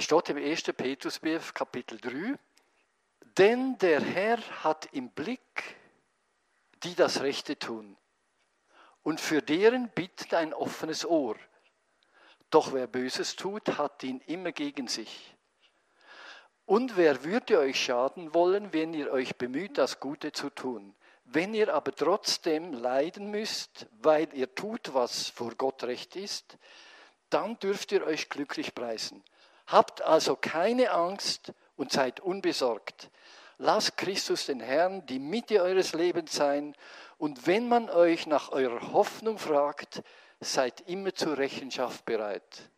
Es steht im 1. Petrusbrief, Kapitel 3. Denn der Herr hat im Blick, die das Rechte tun, und für deren Bitten ein offenes Ohr. Doch wer Böses tut, hat ihn immer gegen sich. Und wer würde euch schaden wollen, wenn ihr euch bemüht, das Gute zu tun? Wenn ihr aber trotzdem leiden müsst, weil ihr tut, was vor Gott recht ist, dann dürft ihr euch glücklich preisen. Habt also keine Angst und seid unbesorgt. Lasst Christus den Herrn die Mitte eures Lebens sein. Und wenn man euch nach eurer Hoffnung fragt, seid immer zur Rechenschaft bereit.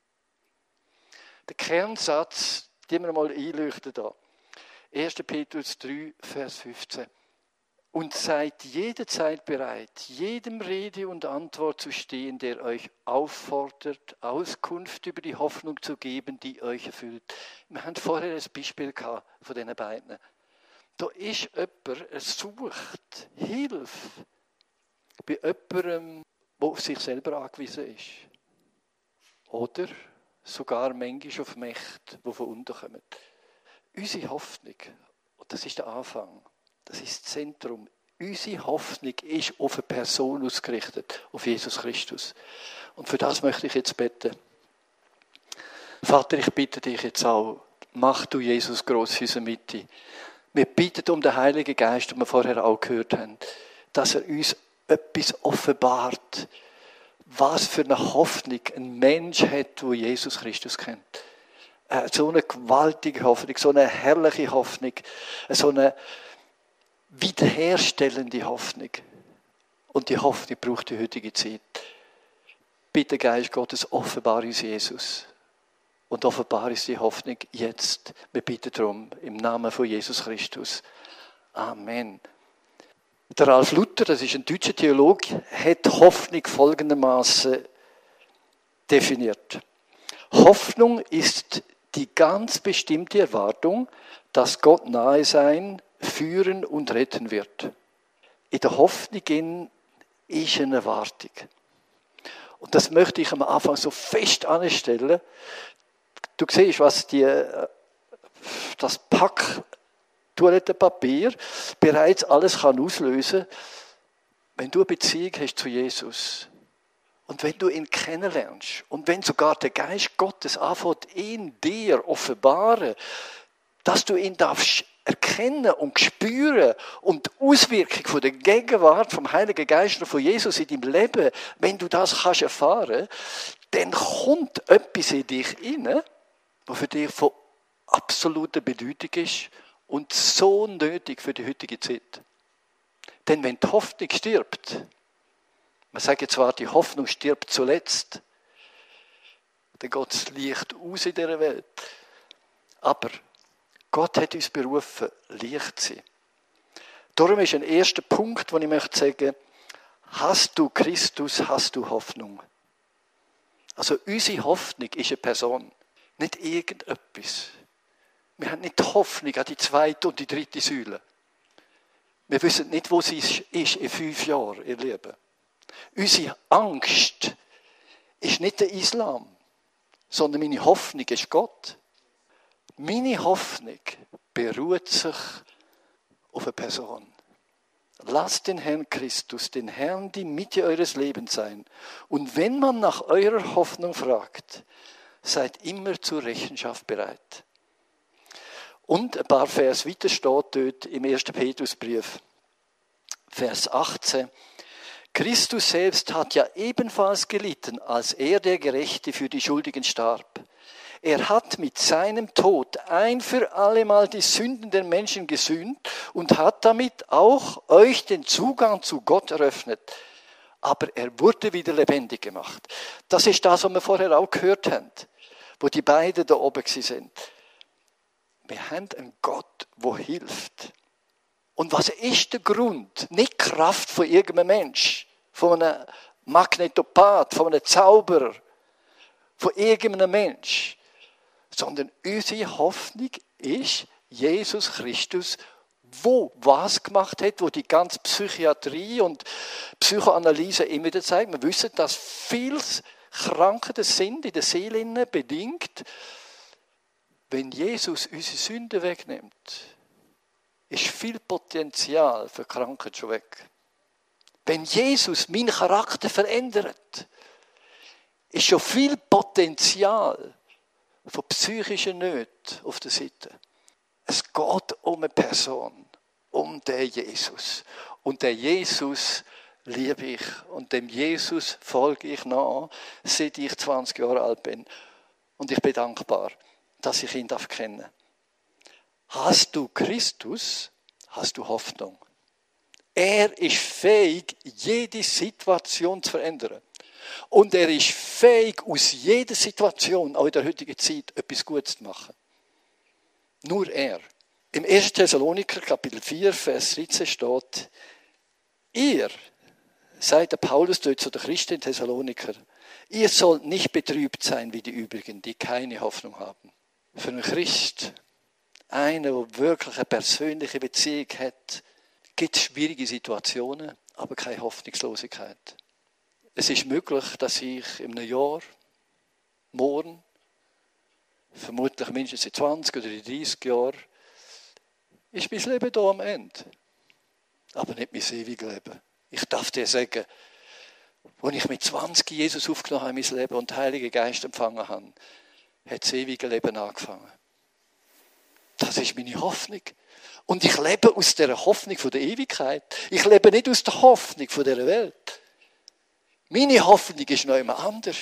Der Kernsatz, den wir mal einleuchten da. 1. Petrus 3, Vers 15 und seid jederzeit bereit, jedem Rede und Antwort zu stehen, der euch auffordert, Auskunft über die Hoffnung zu geben, die euch erfüllt. Wir haben vorher ein Beispiel gehabt von diesen beiden. Da ist jemand, er sucht Hilfe bei jemandem, der auf sich selber angewiesen ist. Oder sogar manchmal auf Mächte, die von unten kommen. Unsere Hoffnung, das ist der Anfang, das ist das Zentrum. Unsere Hoffnung ist auf eine Person ausgerichtet, auf Jesus Christus. Und für das möchte ich jetzt beten. Vater, ich bitte dich jetzt auch, mach du Jesus groß in unserer Mitte. Wir bitten um den Heiligen Geist, den wir vorher auch gehört haben, dass er uns etwas offenbart, was für eine Hoffnung ein Mensch hat, wo Jesus Christus kennt. Äh, so eine gewaltige Hoffnung, so eine herrliche Hoffnung, so eine wiederherstellende Hoffnung. Und die Hoffnung braucht die heutige Zeit. Bitte, Geist Gottes, offenbar uns Jesus. Und offenbar ist die Hoffnung jetzt. Wir bitten darum, im Namen von Jesus Christus. Amen. Der Ralf Luther, das ist ein deutscher Theologe, hat Hoffnung folgendermaßen definiert. Hoffnung ist die ganz bestimmte Erwartung, dass Gott nahe sein führen und retten wird. In der Hoffnung ist eine Erwartung. Und das möchte ich am Anfang so fest anstellen. Du siehst, was die, das Pack Toilettenpapier bereits alles kann auslösen wenn du eine Beziehung hast zu Jesus. Und wenn du ihn kennenlernst und wenn sogar der Geist Gottes anfängt, in dir offenbaren, dass du ihn darfst erkennen und spüren und die Auswirkung von der Gegenwart vom Heiligen Geist und von Jesus in deinem Leben, wenn du das kannst erfahren, dann kommt etwas in dich rein, was für dich von absoluter Bedeutung ist und so nötig für die heutige Zeit. Denn wenn die Hoffnung stirbt, man sagt zwar, die Hoffnung stirbt zuletzt, dann geht das Licht aus in dieser Welt. Aber Gott hat uns berufen, Licht zu sein. Darum ist ein erster Punkt, den ich möchte sagen, hast du Christus, hast du Hoffnung. Also unsere Hoffnung ist eine Person, nicht irgendetwas. Wir haben nicht Hoffnung an die zweite und die dritte Säule. Wir wissen nicht, wo sie ist in fünf Jahren, ihr Leben. Unsere Angst ist nicht der Islam, sondern meine Hoffnung ist Gott. Meine Hoffnung beruht sich auf eine Person. Lasst den Herrn Christus, den Herrn, die Mitte eures Lebens sein. Und wenn man nach eurer Hoffnung fragt, seid immer zur Rechenschaft bereit. Und ein paar Vers weiter steht dort im 1. Petrusbrief, Vers 18. Christus selbst hat ja ebenfalls gelitten, als er der Gerechte für die Schuldigen starb. Er hat mit seinem Tod ein für allemal die Sünden der Menschen gesühnt und hat damit auch euch den Zugang zu Gott eröffnet. Aber er wurde wieder lebendig gemacht. Das ist das, was wir vorher auch gehört haben, wo die beiden da oben sind. Wir haben einen Gott, der hilft. Und was ist der Grund? Nicht Kraft von irgendeinem Mensch, von einem Magnetopath, von einem Zauberer, von irgendeinem Mensch sondern unsere Hoffnung ist Jesus Christus, wo was gemacht hat, wo die ganze Psychiatrie und Psychoanalyse immer wieder zeigt. Wir wissen, dass viele Krankheiten sind in der Seele bedingt Wenn Jesus unsere Sünde wegnimmt, ist viel Potenzial für Krankheit schon weg. Wenn Jesus meinen Charakter verändert, ist schon viel Potenzial von psychischen Nöten auf der Seite. Es geht um eine Person, um den Jesus. Und der Jesus liebe ich und dem Jesus folge ich nach, seit ich 20 Jahre alt bin. Und ich bin dankbar, dass ich ihn darf kennen. Hast du Christus, hast du Hoffnung. Er ist fähig, jede Situation zu verändern. Und er ist fähig, aus jeder Situation, auch in der heutigen Zeit, etwas Gutes zu machen. Nur er. Im 1. Thessaloniker, Kapitel 4, Vers 13 steht, ihr, sagt der Paulus dort zu den Christen in Thessaloniker, ihr sollt nicht betrübt sein wie die übrigen, die keine Hoffnung haben. Für einen Christ, einer, der wirklich eine persönliche Beziehung hat, gibt es schwierige Situationen, aber keine Hoffnungslosigkeit. Es ist möglich, dass ich in einem Jahr, morgen, vermutlich mindestens in 20 oder in 30 Jahren, ist mein Leben hier am Ende. Aber nicht mein ewiges Leben. Ich darf dir sagen, als ich mit 20 Jesus aufgenommen habe in mein Leben und den Heiligen Geist empfangen habe, hat das ewige Leben angefangen. Das ist meine Hoffnung. Und ich lebe aus der Hoffnung der Ewigkeit. Ich lebe nicht aus der Hoffnung der Welt. Meine Hoffnung ist noch immer anders.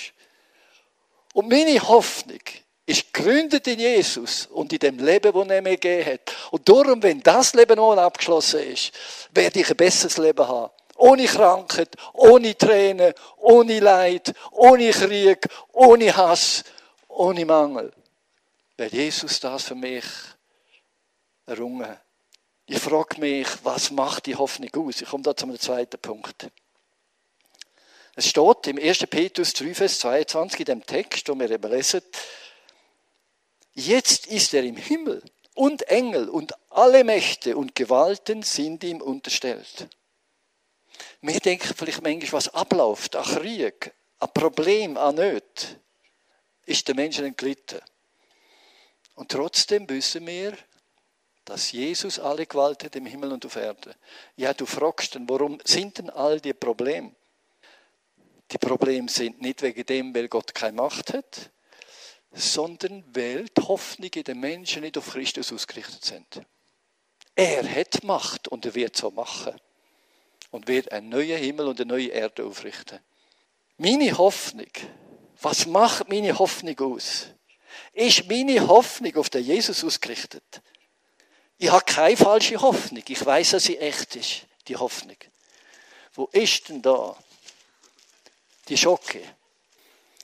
Und meine Hoffnung ist gegründet in Jesus und in dem Leben, das er mir gegeben hat. Und darum, wenn das Leben noch abgeschlossen ist, werde ich ein besseres Leben haben. Ohne Krankheit, ohne Tränen, ohne Leid, ohne Krieg, ohne Hass, ohne Mangel. Weil Jesus das für mich errungen. Ich frage mich, was macht die Hoffnung aus? Ich komme da zum zweiten Punkt. Es steht im 1. Petrus 3, Vers 22 in dem Text, wo wir eben lesen, jetzt ist er im Himmel und Engel und alle Mächte und Gewalten sind ihm unterstellt. Wir denken vielleicht manchmal, was abläuft, an Krieg, an Problem, an Nöte, ist der Menschen entglitten. Und trotzdem wissen wir, dass Jesus alle Gewalt hat im Himmel und auf Erde. Ja, du fragst dann, warum sind denn all die Probleme? Die Probleme sind nicht wegen dem, weil Gott keine Macht hat, sondern weil die Hoffnungen der Menschen nicht auf Christus ausgerichtet sind. Er hat Macht und er wird so machen. Und wird einen neuen Himmel und eine neue Erde aufrichten. Meine Hoffnung, was macht meine Hoffnung aus? Ist meine Hoffnung auf den Jesus ausgerichtet? Ich habe keine falsche Hoffnung. Ich weiß, dass sie echt ist, die Hoffnung. Wo ist denn da die Schocke.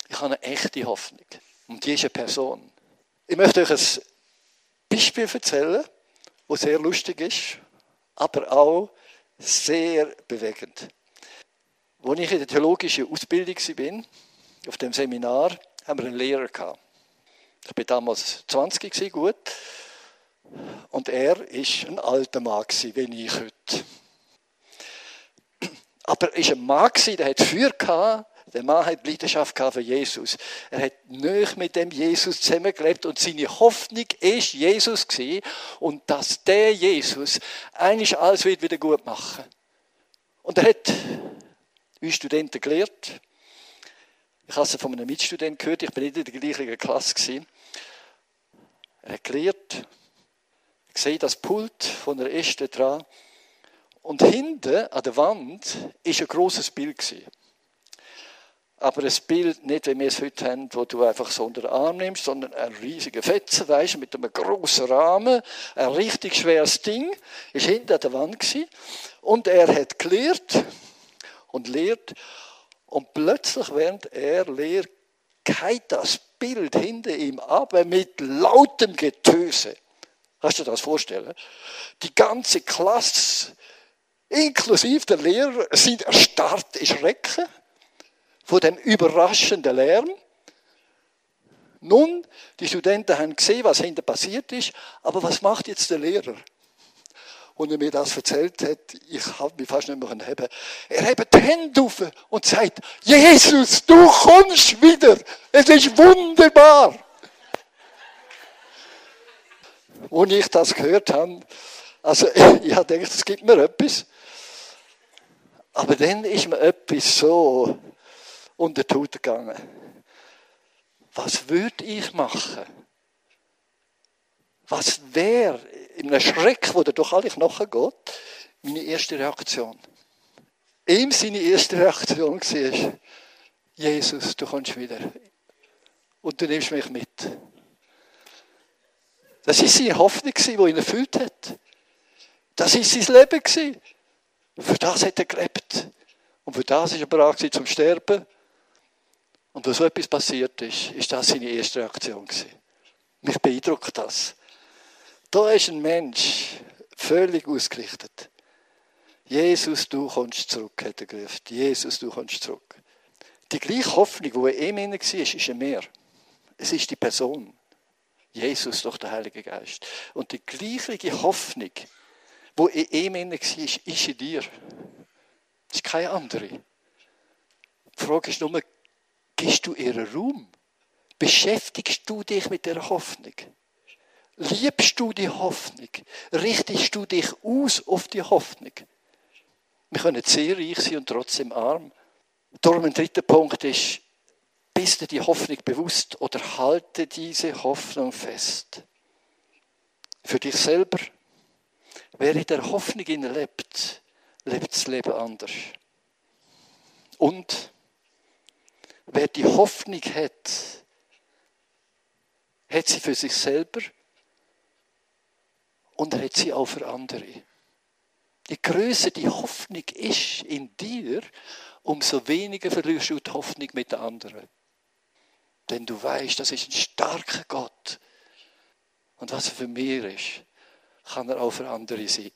Ich habe eine echte Hoffnung. Und die ist eine Person. Ich möchte euch ein Beispiel erzählen, das sehr lustig ist, aber auch sehr bewegend. Als ich in der theologischen Ausbildung war, auf dem Seminar, haben wir einen Lehrer. Ich war damals 20 gut. Und er war ein alter Mann, wie ich heute. Aber er war ein Mann, der hat Feuer gehabt, der Mann hat Leidenschaft für Jesus. Er hat nicht mit dem Jesus zusammengelebt und seine Hoffnung ist Jesus gewesen und dass der Jesus eigentlich alles wird wieder gut machen. Und er hat uns Studenten gelehrt. Ich habe es von einem Mitstudenten gehört, ich bin nicht in der gleichen Klasse gewesen. Er hat gelehrt, ich sehe das Pult von der Äste dran und hinten an der Wand ist ein großes Bild gewesen. Aber ein Bild nicht, wie wir es heute haben, wo du einfach so unter den Arm nimmst, sondern ein riesiger Fetzen, weißt, mit einem großen Rahmen, ein richtig schweres Ding, ist hinter der Wand gewesen. Und er hat gelehrt und lehrt. Und plötzlich, während er lehrt, geht das Bild hinter ihm ab mit lautem Getöse. Kannst du dir das vorstellen? Die ganze Klasse, inklusive der Lehrer, sind erstarrt in Schrecken von dem überraschenden Lärm. Nun, die Studenten haben gesehen, was hinter passiert ist, aber was macht jetzt der Lehrer? Und er mir das erzählt hat, ich habe mich fast nicht mehr haben. Er hebt die Hände auf und sagt, Jesus, du kommst wieder. Es ist wunderbar. Als ich das gehört habe, also ich habe gedacht, es gibt mir etwas. Aber dann ist mir etwas so unter die Haut gegangen. Was würde ich machen? Was wäre in einem Schreck, wo der durch alle Knochen geht, meine erste Reaktion? Ihm seine erste Reaktion war, Jesus, du kommst wieder. Und du nimmst mich mit. Das war seine Hoffnung, die ihn erfüllt hat. Das war sein Leben. Für das hat er gelebt. Und für das ist er bereit zum Sterben. Und als so etwas passiert ist, ist das seine erste Reaktion. Mich beeindruckt das. Da ist ein Mensch, völlig ausgerichtet. Jesus, du kommst zurück, hat er gerufen. Jesus, du kommst zurück. Die gleiche Hoffnung, die in ihm war, ist in mir. Es ist die Person. Jesus durch den Heiligen Geist. Und die gleiche Hoffnung, die in ihm war, ist in dir. Es ist keine andere. Die Frage ist nur, gibst du ihr Raum? Beschäftigst du dich mit der Hoffnung? Liebst du die Hoffnung? Richtest du dich aus auf die Hoffnung? Wir können sehr reich sein und trotzdem arm. Darum ein dritter Punkt ist, bist du die Hoffnung bewusst oder halte diese Hoffnung fest? Für dich selber. Wer in der Hoffnung lebt, lebt das Leben anders. Und wer die Hoffnung hat, hat sie für sich selber und hat sie auch für andere. Je größer die Hoffnung ist in dir, umso weniger verlierst du die Hoffnung mit den anderen. Denn du weißt, das ist ein starker Gott. Und was er für mich ist, kann er auch für andere sein.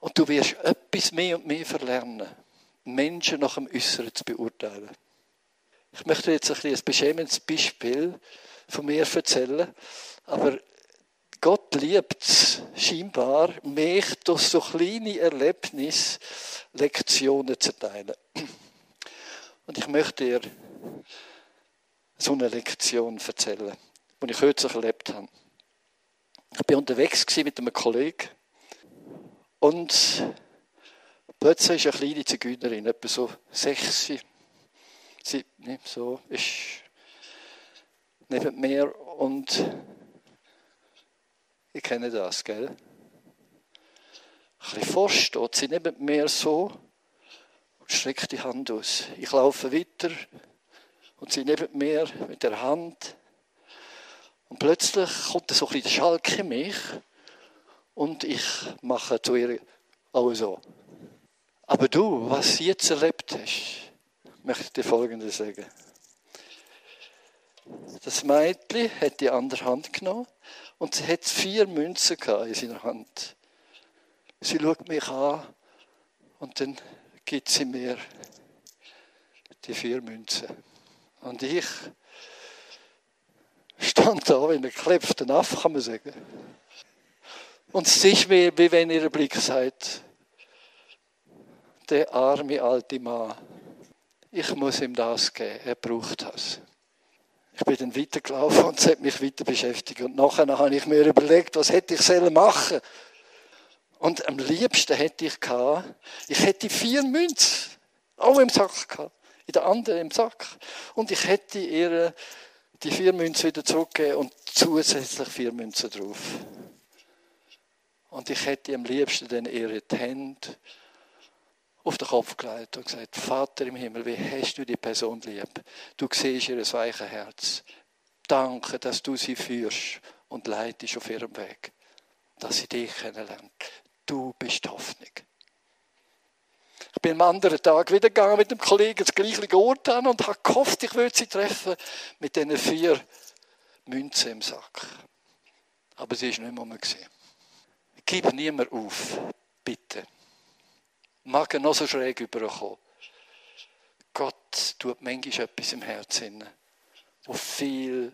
Und du wirst etwas mehr und mehr verlernen, Menschen nach dem Äußeren zu beurteilen. Ich möchte jetzt ein, ein beschämendes Beispiel von mir erzählen, aber Gott liebt es scheinbar, mich durch so kleine Erlebnisse Lektionen zu teilen. Und ich möchte dir so eine Lektion erzählen, die ich kürzlich erlebt habe. Ich war unterwegs mit einem Kollegen und plötzlich ist eine kleine Zigeunerin, etwa so sechs, sieben, so, ist neben mir und ich kenne das, gell? Ein bisschen vor steht sie neben mir so und streckt die Hand aus. Ich laufe weiter und sie neben mir mit der Hand. Und plötzlich kommt so ein bisschen der Schalk in mich und ich mache zu ihr auch so. Aber du, was sie jetzt erlebt hast, möchte ich Folgendes sagen. Das Mädchen hat die andere Hand genommen und sie hat vier Münzen in seiner Hand. Sie schaut mich an und dann gibt sie mir die vier Münzen. Und ich stand da wie ein geklepfter Aff, kann man sagen. Und es ist wie, wie wenn ihr Blick sagt, der arme alte Mann, ich muss ihm das geben, er braucht das. Ich bin dann weitergelaufen und es hat mich weiter beschäftigt. Und nachher habe ich mir überlegt, was hätte ich sollen machen Und am liebsten hätte ich gehabt, ich hätte vier Münzen auch im Sack gehabt in der anderen im Sack. Und ich hätte ihr die vier Münzen wieder zurückgegeben und zusätzlich vier Münzen drauf. Und ich hätte am liebsten dann ihre Hände auf den Kopf gelegt und gesagt, Vater im Himmel, wie hast du die Person lieb? Du siehst ihr weiches Herz. Danke, dass du sie führst und leitest auf ihrem Weg, dass sie dich kennenlernt. Du bist Hoffnung. Ich bin am anderen Tag wieder gegangen mit dem Kollegen das gleiche Ort an und habe gehofft, ich würde sie treffen mit diesen vier Münzen im Sack. Aber sie ist nicht mehr gesehen. Gib niemand auf, bitte. Mag er noch so schräg überkommen. Gott tut manchmal etwas im Herzen, das viel,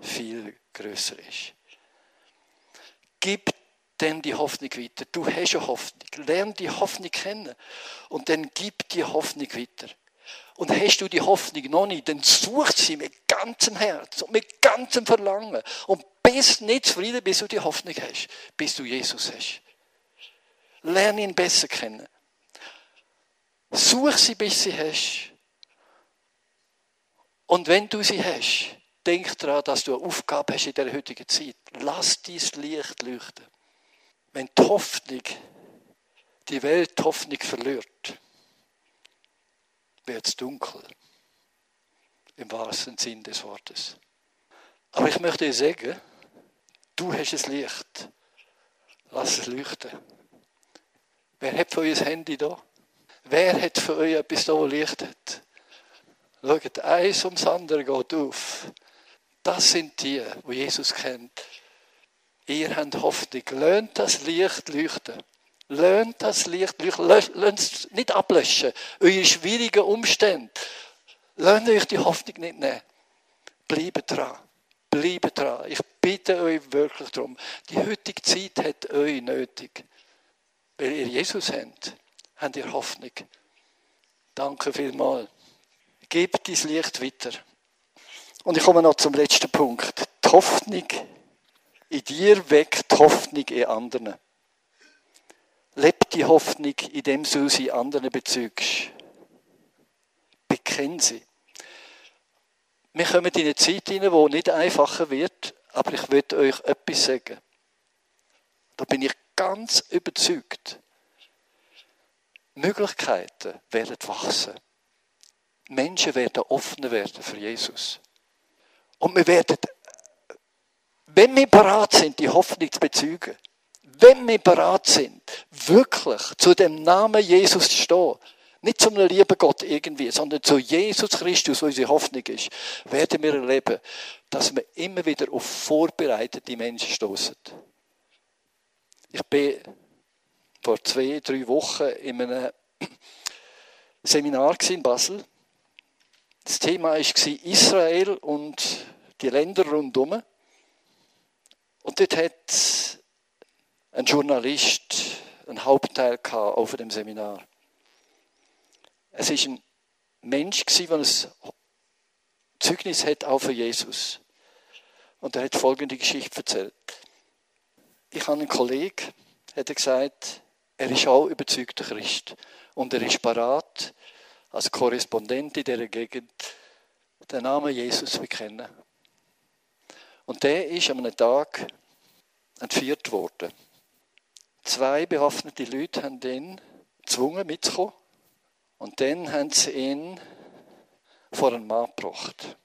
viel größer ist. Gib dann die Hoffnung weiter. Du hast eine Hoffnung. Lern die Hoffnung kennen. Und dann gib die Hoffnung weiter. Und hast du die Hoffnung noch nicht, dann such sie mit ganzem Herz und mit ganzem Verlangen und bist nicht zufrieden, bis du die Hoffnung hast, bis du Jesus hast. Lerne ihn besser kennen. Such sie, bis sie hast. Und wenn du sie hast, denk daran, dass du eine Aufgabe hast in der heutigen Zeit. Lass dein Licht leuchten. Wenn die Hoffnung, die Welt die Hoffnung verliert, wird es dunkel. Im wahrsten Sinn des Wortes. Aber ich möchte dir sagen, du hast das Licht. Lass es leuchten. Wer hat von euch ein Handy da? Wer hat von euch etwas Licht hat? Schaut, eins ums andere geht auf. Das sind die, die Jesus kennt. Ihr habt Hoffnung. Lernt das Licht leuchten. Lernt das Licht leuchten. Lernt es nicht ablöschen. Eure schwierigen Umstände. Lernt euch die Hoffnung nicht nehmen. Bleibt dran. Bleibt dran. Ich bitte euch wirklich darum. Die heutige Zeit hat euch nötig. Weil ihr Jesus habt, habt ihr Hoffnung. Danke vielmals. Gebt dein Licht weiter. Und ich komme noch zum letzten Punkt. Die Hoffnung in dir weckt die Hoffnung in anderen. Lebt die Hoffnung, indem du sie anderen bezügst. Bekenn sie. Wir kommen in eine Zeit hinein, die nicht einfacher wird, aber ich will euch etwas sagen. Da bin ich ganz überzeugt. Möglichkeiten werden wachsen. Menschen werden offener werden für Jesus. Und wir werden, wenn wir bereit sind, die Hoffnung zu bezeugen, wenn wir bereit sind, wirklich zu dem Namen Jesus zu stehen, nicht zum lieben Gott irgendwie, sondern zu Jesus Christus, wo unsere Hoffnung ist, werden wir erleben, dass wir immer wieder auf vorbereitete Menschen stoßen. Ich bin vor zwei, drei Wochen in einem Seminar in Basel das Thema war Israel und die Länder rundherum. Und dort hat ein Journalist einen Hauptteil auf dem Seminar. Es war ein Mensch, der ein Zeugnis hat auch für Jesus. Und er hat folgende Geschichte erzählt. Ich habe einen Kollegen, hat gesagt, er ist auch überzeugter Christ. Und er ist parat, als Korrespondent in dieser Gegend den Namen Jesus bekennen. Und der ist an einem Tag entführt worden. Zwei bewaffnete Leute haben ihn gezwungen mitzukommen. Und dann haben sie ihn vor einen Mann gebracht.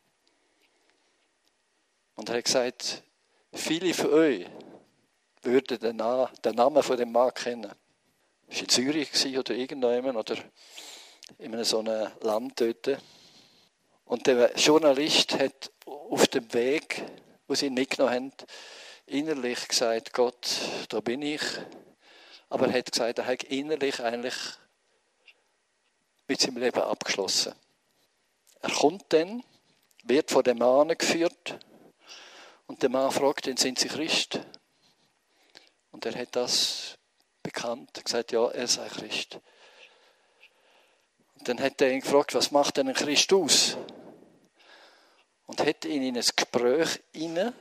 Und er hat gesagt, viele von euch würden den Namen von dem Mann kennen. War in Zürich oder irgendjemand oder in einem so einem Land dort. Und der Journalist hat auf dem Weg, wo sie ihn mitgenommen haben, innerlich gesagt, Gott, da bin ich. Aber er hat gesagt, er hat innerlich eigentlich mit seinem Leben abgeschlossen. Er kommt dann, wird vor dem Mann geführt und der Mann fragt ihn, sind Sie Christ? Und er hat das bekannt, gesagt, ja, er sei Christ. Dann hat er ihn gefragt, was macht denn ein Christ aus? Und hat ihn in ein Gespräch hineingenommen.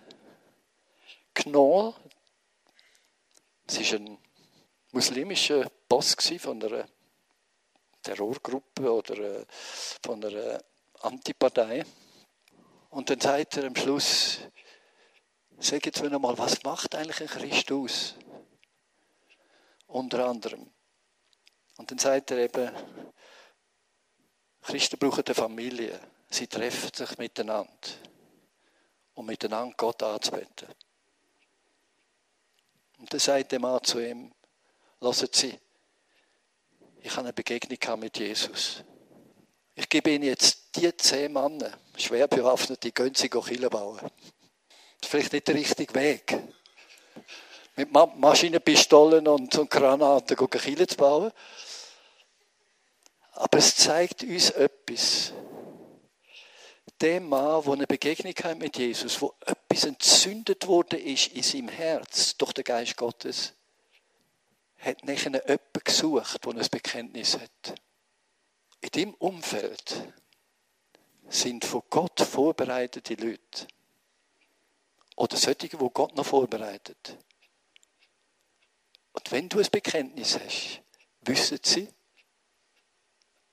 Es war ein muslimischer Boss von einer Terrorgruppe oder äh, von einer Antipartei. Und dann sagt er am Schluss, sag jetzt nochmal, was macht eigentlich ein Christ aus? Unter anderem. Und dann sagt er eben, Christen brauchen eine Familie. Sie treffen sich miteinander, um miteinander Gott anzubeten. Und dann sagt der Mann zu ihm, lassen Sie, ich habe eine Begegnung mit Jesus. Ich gebe Ihnen jetzt die zehn Männer, schwer bewaffnet, die gehen Sie Kille bauen. Das ist vielleicht nicht der richtige Weg. Mit Maschinenpistolen und Granaten Kille zu bauen. Aber es zeigt uns etwas. Der Mann, der eine Begegnung hat mit Jesus, wo etwas entzündet wurde ist in seinem Herz durch den Geist Gottes, hat nachher jemanden gesucht, der ein Bekenntnis hat. In dem Umfeld sind von Gott vorbereitete Leute. Oder solche, wo Gott noch vorbereitet. Wenn du ein Bekenntnis hast, wissen sie,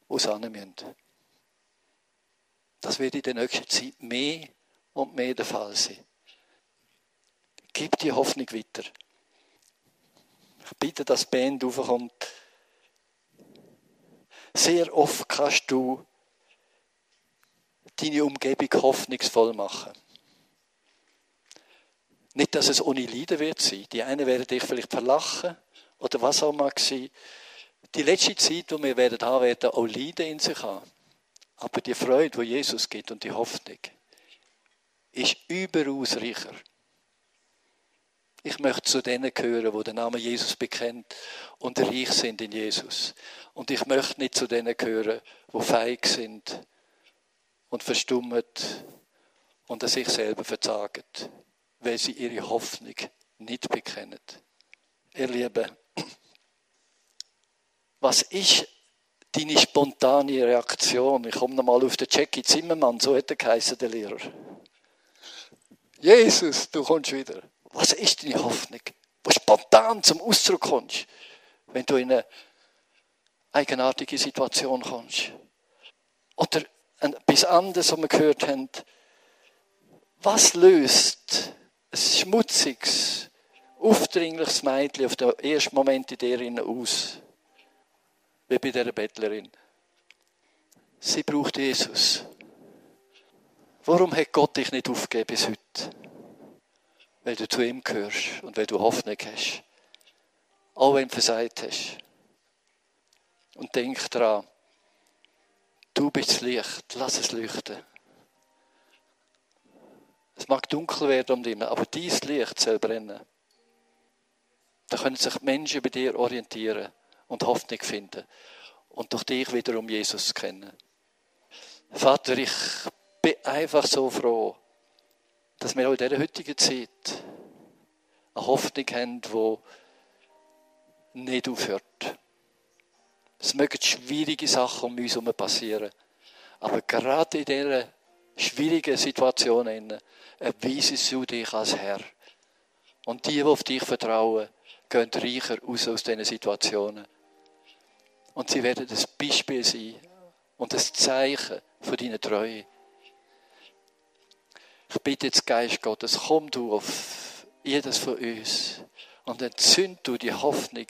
wo sie hin müssen. Das wird in der nächsten Zeit mehr und mehr der Fall sein. Gib die Hoffnung weiter. Ich bitte, dass die Band raufkommt. Sehr oft kannst du deine Umgebung hoffnungsvoll machen. Nicht, dass es ohne Leiden wird sein. Die einen werden dich vielleicht verlachen oder was auch immer sein. Die letzte Zeit, wo wir werden haben, werden auch Leiden in sich haben. Aber die Freude, die Jesus gibt und die Hoffnung, ist überaus reicher. Ich möchte zu denen gehören, die den Namen Jesus bekennt und reich sind in Jesus. Und ich möchte nicht zu denen gehören, die feig sind und verstummt und an sich selber verzagen, weil sie ihre Hoffnung nicht bekennen. Ihr Lieben, was ist deine spontane Reaktion? Ich komme nochmal auf den Jackie Zimmermann, so hat er geheißen, der Lehrer. Jesus, du kommst wieder. Was ist deine Hoffnung? Wo spontan zum Ausdruck kommst, wenn du in eine eigenartige Situation kommst. Oder etwas anderes, was wir gehört haben. Was löst ein schmutziges, aufdringliches Mädchen auf den ersten Moment in dir aus? Wie bei dieser Bettlerin. Sie braucht Jesus. Warum hat Gott dich nicht aufgegeben bis heute? Weil du zu ihm gehörst und weil du Hoffnung hast. Auch wenn du versagt hast. Und denk daran, du bist das Licht, lass es leuchten. Es mag dunkel werden um dich, aber dein Licht soll brennen. Da können sich Menschen bei dir orientieren und Hoffnung finden und durch dich wiederum Jesus kennen. Vater, ich bin einfach so froh, dass wir auch in dieser heutigen Zeit eine Hoffnung haben, die nicht aufhört. Es mögen schwierige Sachen um uns herum passieren. Aber gerade in dieser schwierigen Situation erweisest du dich als Herr. Und die, die auf dich vertrauen, gehen reicher aus aus diesen Situationen. Und sie werden das Beispiel sein und das Zeichen von deiner Treue. Ich bitte jetzt, Geist Gottes, komm du auf jedes von uns und entzünd du die Hoffnung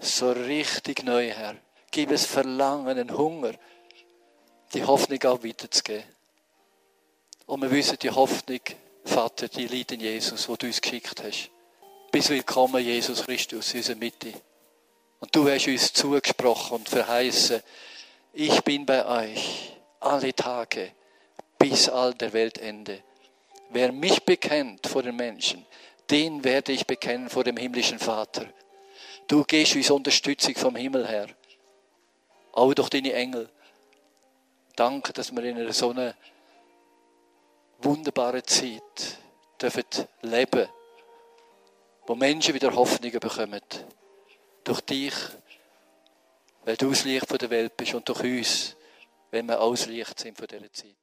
so richtig neu, Herr. Gib es Verlangen, einen Hunger, die Hoffnung auch weiterzugeben. Und wir wissen, die Hoffnung, Vater, die liegt in Jesus, wo du uns geschickt hast. Bis willkommen, Jesus Christus, in unserer Mitte. Und du hast uns zugesprochen und verheißen, ich bin bei euch alle Tage bis all der Weltende. Wer mich bekennt vor den Menschen, den werde ich bekennen vor dem himmlischen Vater. Du gehst uns Unterstützung vom Himmel her. Auch durch deine Engel. Danke, dass wir in einer so einer wunderbaren Zeit dürfen leben, wo Menschen wieder Hoffnung bekommen durch dich, weil du das Licht der Welt bist und durch uns, wenn wir auch das Licht sind von dieser Zeit.